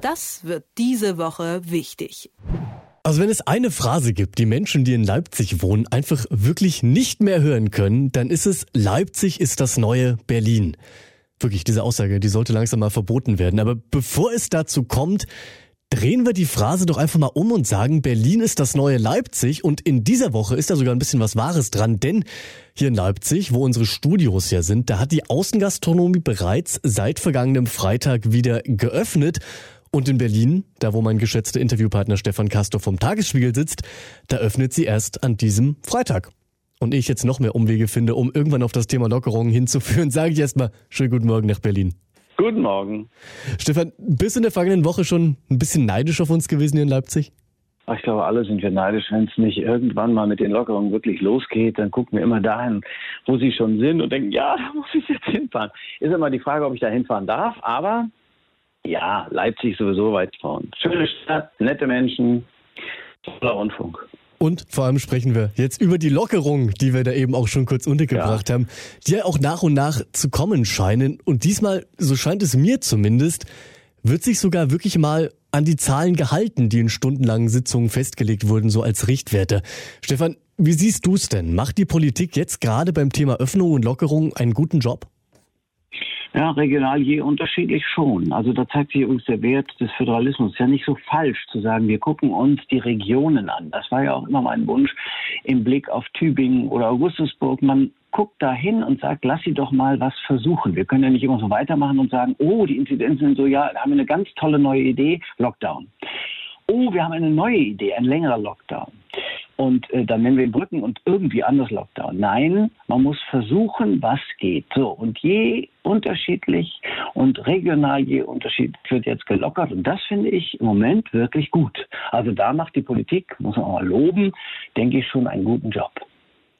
Das wird diese Woche wichtig. Also wenn es eine Phrase gibt, die Menschen, die in Leipzig wohnen, einfach wirklich nicht mehr hören können, dann ist es Leipzig ist das neue Berlin. Wirklich, diese Aussage, die sollte langsam mal verboten werden. Aber bevor es dazu kommt, drehen wir die Phrase doch einfach mal um und sagen, Berlin ist das neue Leipzig und in dieser Woche ist da sogar ein bisschen was Wahres dran, denn hier in Leipzig, wo unsere Studios ja sind, da hat die Außengastronomie bereits seit vergangenem Freitag wieder geöffnet und in Berlin, da wo mein geschätzter Interviewpartner Stefan Castor vom Tagesspiegel sitzt, da öffnet sie erst an diesem Freitag. Und ich jetzt noch mehr Umwege finde, um irgendwann auf das Thema Lockerungen hinzuführen, sage ich erstmal schönen guten Morgen nach Berlin. Guten Morgen. Stefan, bist du in der vergangenen Woche schon ein bisschen neidisch auf uns gewesen hier in Leipzig? Ich glaube, alle sind wir neidisch, wenn es nicht irgendwann mal mit den Lockerungen wirklich losgeht. Dann gucken wir immer dahin, wo sie schon sind und denken, ja, da muss ich jetzt hinfahren. Ist immer die Frage, ob ich da hinfahren darf. Aber ja, Leipzig sowieso weit vorn. Schöne Stadt, nette Menschen, toller Rundfunk. Und vor allem sprechen wir jetzt über die Lockerung, die wir da eben auch schon kurz untergebracht ja. haben, die ja auch nach und nach zu kommen scheinen. Und diesmal, so scheint es mir zumindest, wird sich sogar wirklich mal an die Zahlen gehalten, die in stundenlangen Sitzungen festgelegt wurden, so als Richtwerte. Stefan, wie siehst du es denn? Macht die Politik jetzt gerade beim Thema Öffnung und Lockerung einen guten Job? Ja, regional je unterschiedlich schon. Also da zeigt sich übrigens der Wert des Föderalismus. Ja nicht so falsch zu sagen, wir gucken uns die Regionen an. Das war ja auch immer mein Wunsch im Blick auf Tübingen oder Augustusburg. Man guckt da hin und sagt, lass sie doch mal was versuchen. Wir können ja nicht immer so weitermachen und sagen, oh, die Inzidenzen sind so, ja, da haben wir eine ganz tolle neue Idee, Lockdown. Oh, wir haben eine neue Idee, ein längerer Lockdown und äh, dann nennen wir ihn Brücken und irgendwie anders Lockdown. Nein, man muss versuchen, was geht. So, und je unterschiedlich und regional je unterschiedlich wird jetzt gelockert und das finde ich im Moment wirklich gut. Also da macht die Politik, muss man auch mal loben, denke ich schon einen guten Job.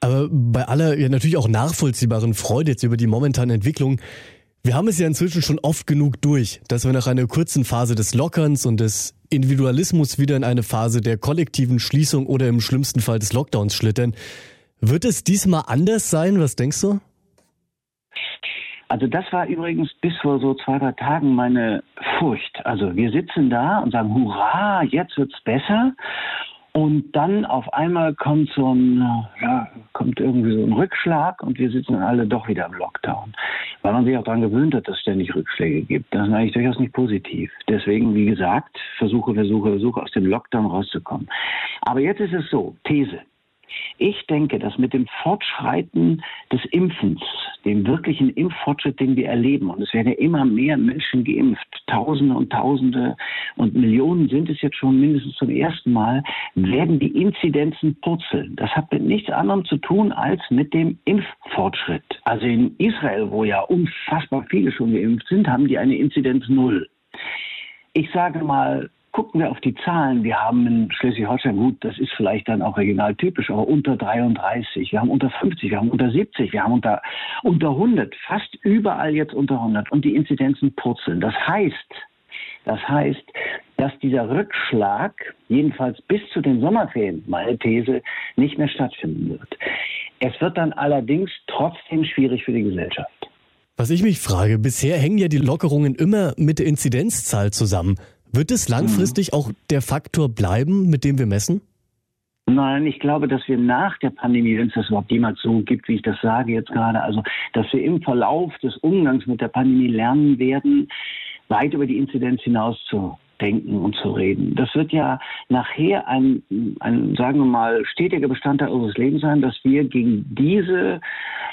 Aber bei aller ja natürlich auch nachvollziehbaren Freude jetzt über die momentane Entwicklung, wir haben es ja inzwischen schon oft genug durch, dass wir nach einer kurzen Phase des Lockerns und des Individualismus wieder in eine Phase der kollektiven Schließung oder im schlimmsten Fall des Lockdowns schlittern. Wird es diesmal anders sein? Was denkst du? Also das war übrigens bis vor so zwei, drei Tagen meine Furcht. Also wir sitzen da und sagen, hurra, jetzt wird's besser. Und dann auf einmal kommt so ein, ja, kommt irgendwie so ein Rückschlag und wir sitzen alle doch wieder im Lockdown. Weil man sich auch daran gewöhnt hat, dass es ständig Rückschläge gibt. Das ist eigentlich durchaus nicht positiv. Deswegen, wie gesagt, versuche, versuche, versuche aus dem Lockdown rauszukommen. Aber jetzt ist es so, These. Ich denke, dass mit dem Fortschreiten des Impfens, dem wirklichen Impffortschritt, den wir erleben, und es werden ja immer mehr Menschen geimpft, Tausende und Tausende und Millionen sind es jetzt schon mindestens zum ersten Mal, werden die Inzidenzen purzeln. Das hat mit nichts anderem zu tun als mit dem Impffortschritt. Also in Israel, wo ja unfassbar viele schon geimpft sind, haben die eine Inzidenz null. Ich sage mal, Gucken wir auf die Zahlen. Wir haben in Schleswig-Holstein, gut, das ist vielleicht dann auch regional typisch, aber unter 33, wir haben unter 50, wir haben unter 70, wir haben unter, unter 100, fast überall jetzt unter 100 und die Inzidenzen purzeln. Das heißt, das heißt, dass dieser Rückschlag, jedenfalls bis zu den Sommerferien, meine These, nicht mehr stattfinden wird. Es wird dann allerdings trotzdem schwierig für die Gesellschaft. Was ich mich frage, bisher hängen ja die Lockerungen immer mit der Inzidenzzahl zusammen. Wird es langfristig auch der Faktor bleiben, mit dem wir messen? Nein, ich glaube, dass wir nach der Pandemie, wenn es das überhaupt jemals so gibt, wie ich das sage jetzt gerade, also dass wir im Verlauf des Umgangs mit der Pandemie lernen werden, weit über die Inzidenz hinaus zu denken und zu reden. Das wird ja nachher ein, ein sagen wir mal, stetiger Bestandteil unseres Lebens sein, dass wir gegen diese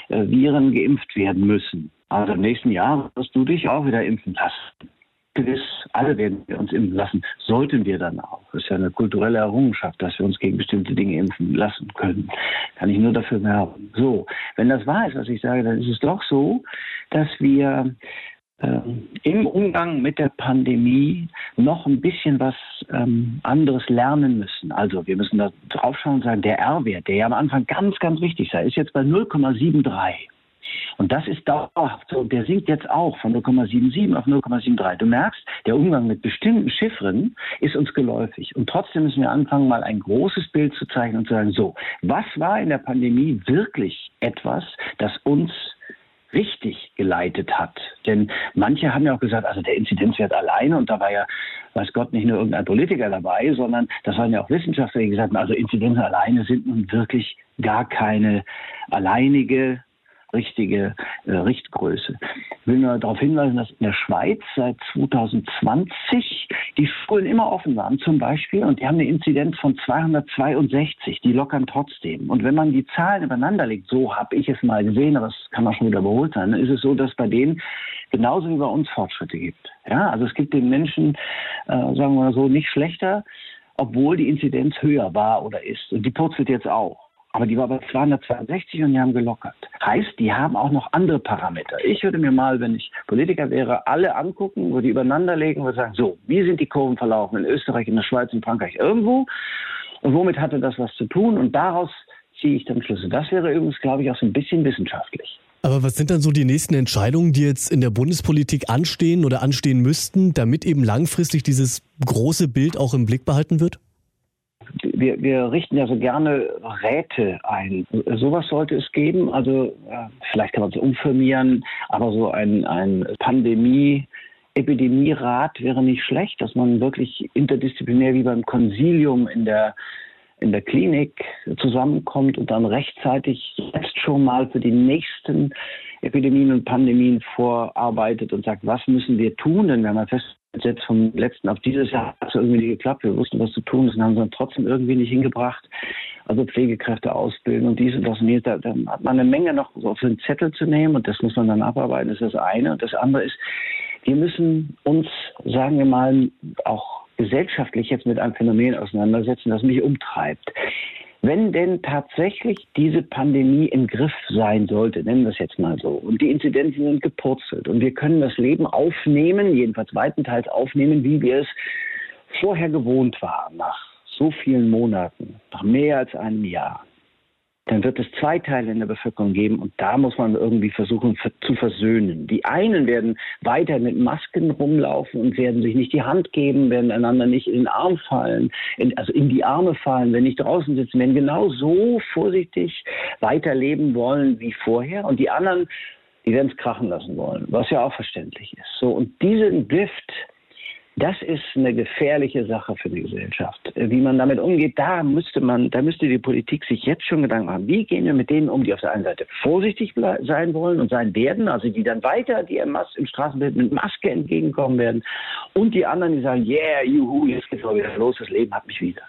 äh, Viren geimpft werden müssen. Also im nächsten Jahr wirst du dich auch wieder impfen lassen gewiss, alle werden wir uns impfen lassen, sollten wir dann auch. Das ist ja eine kulturelle Errungenschaft, dass wir uns gegen bestimmte Dinge impfen lassen können. Kann ich nur dafür werben. So, wenn das wahr ist, was ich sage, dann ist es doch so, dass wir äh, im Umgang mit der Pandemie noch ein bisschen was ähm, anderes lernen müssen. Also wir müssen da drauf schauen und sagen, der R-Wert, der ja am Anfang ganz, ganz wichtig sei, ist jetzt bei 0,73. Und das ist dauerhaft so. Der sinkt jetzt auch von 0,77 auf 0,73. Du merkst, der Umgang mit bestimmten Chiffren ist uns geläufig. Und trotzdem müssen wir anfangen, mal ein großes Bild zu zeichnen und zu sagen, so, was war in der Pandemie wirklich etwas, das uns richtig geleitet hat. Denn manche haben ja auch gesagt, also der Inzidenzwert alleine, und da war ja weiß Gott, nicht nur irgendein Politiker dabei, sondern das waren ja auch Wissenschaftler, die gesagt haben, also Inzidenzen alleine sind nun wirklich gar keine alleinige richtige äh, Richtgröße. Ich will nur darauf hinweisen, dass in der Schweiz seit 2020 die Schulen immer offen waren zum Beispiel und die haben eine Inzidenz von 262. Die lockern trotzdem. Und wenn man die Zahlen übereinander legt, so habe ich es mal gesehen, aber das kann man schon wieder überholt sein, ist es so, dass bei denen genauso wie bei uns Fortschritte gibt. Ja, also es gibt den Menschen, äh, sagen wir mal so, nicht schlechter, obwohl die Inzidenz höher war oder ist. Und die purzelt jetzt auch. Aber die war bei 262 und die haben gelockert. Heißt, die haben auch noch andere Parameter. Ich würde mir mal, wenn ich Politiker wäre, alle angucken, wo die übereinander legen und sagen, so, wie sind die Kurven verlaufen in Österreich, in der Schweiz, in Frankreich, irgendwo? Und womit hatte das was zu tun? Und daraus ziehe ich dann Schlüsse. Das wäre übrigens, glaube ich, auch so ein bisschen wissenschaftlich. Aber was sind dann so die nächsten Entscheidungen, die jetzt in der Bundespolitik anstehen oder anstehen müssten, damit eben langfristig dieses große Bild auch im Blick behalten wird? Wir, wir richten ja so gerne Räte ein. Sowas sollte es geben. Also vielleicht kann man es umfirmieren, aber so ein, ein Pandemie. Epidemierat wäre nicht schlecht, dass man wirklich interdisziplinär wie beim Konsilium in der in der Klinik zusammenkommt und dann rechtzeitig jetzt schon mal für die nächsten Epidemien und Pandemien vorarbeitet und sagt, was müssen wir tun? Denn wir haben ja fest jetzt vom letzten auf dieses Jahr hat es irgendwie nicht geklappt. Wir wussten, was zu tun ist und haben es dann trotzdem irgendwie nicht hingebracht. Also Pflegekräfte ausbilden und dies und das und jenes. Da, da hat man eine Menge noch auf den Zettel zu nehmen und das muss man dann abarbeiten. Das ist das eine. Und das andere ist, wir müssen uns, sagen wir mal, auch gesellschaftlich jetzt mit einem Phänomen auseinandersetzen, das mich umtreibt. Wenn denn tatsächlich diese Pandemie im Griff sein sollte, nennen wir es jetzt mal so, und die Inzidenzen sind gepurzelt und wir können das Leben aufnehmen, jedenfalls weitenteils aufnehmen, wie wir es vorher gewohnt waren, nach so vielen Monaten, nach mehr als einem Jahr, dann wird es zwei Teile in der Bevölkerung geben und da muss man irgendwie versuchen zu versöhnen. Die einen werden weiter mit Masken rumlaufen und werden sich nicht die Hand geben, werden einander nicht in den Arm fallen, in, also in die Arme fallen, wenn nicht draußen sitzen, werden genau so vorsichtig weiterleben wollen wie vorher und die anderen, die werden es krachen lassen wollen, was ja auch verständlich ist. So und diesen Drift das ist eine gefährliche Sache für die Gesellschaft. Wie man damit umgeht, da müsste man, da müsste die Politik sich jetzt schon Gedanken machen. Wie gehen wir mit denen um, die auf der einen Seite vorsichtig sein wollen und sein werden, also die dann weiter die im, im Straßenbild mit Maske entgegenkommen werden, und die anderen, die sagen, yeah, juhu, jetzt geht's mal wieder los, das Leben hat mich wieder.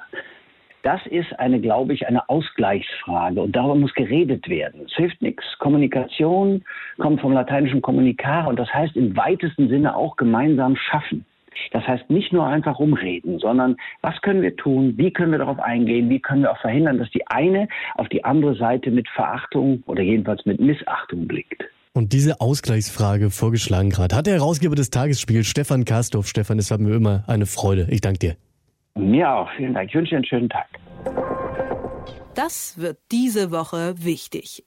Das ist eine, glaube ich, eine Ausgleichsfrage und darüber muss geredet werden. Es hilft nichts. Kommunikation kommt vom lateinischen communicare und das heißt im weitesten Sinne auch gemeinsam schaffen. Das heißt nicht nur einfach rumreden, sondern was können wir tun, wie können wir darauf eingehen, wie können wir auch verhindern, dass die eine auf die andere Seite mit Verachtung oder jedenfalls mit Missachtung blickt. Und diese Ausgleichsfrage vorgeschlagen gerade hat der Herausgeber des Tagesspiels Stefan Karsdorf. Stefan, es war mir immer eine Freude. Ich danke dir. Mir auch. Vielen Dank. Ich wünsche dir einen schönen Tag. Das wird diese Woche wichtig.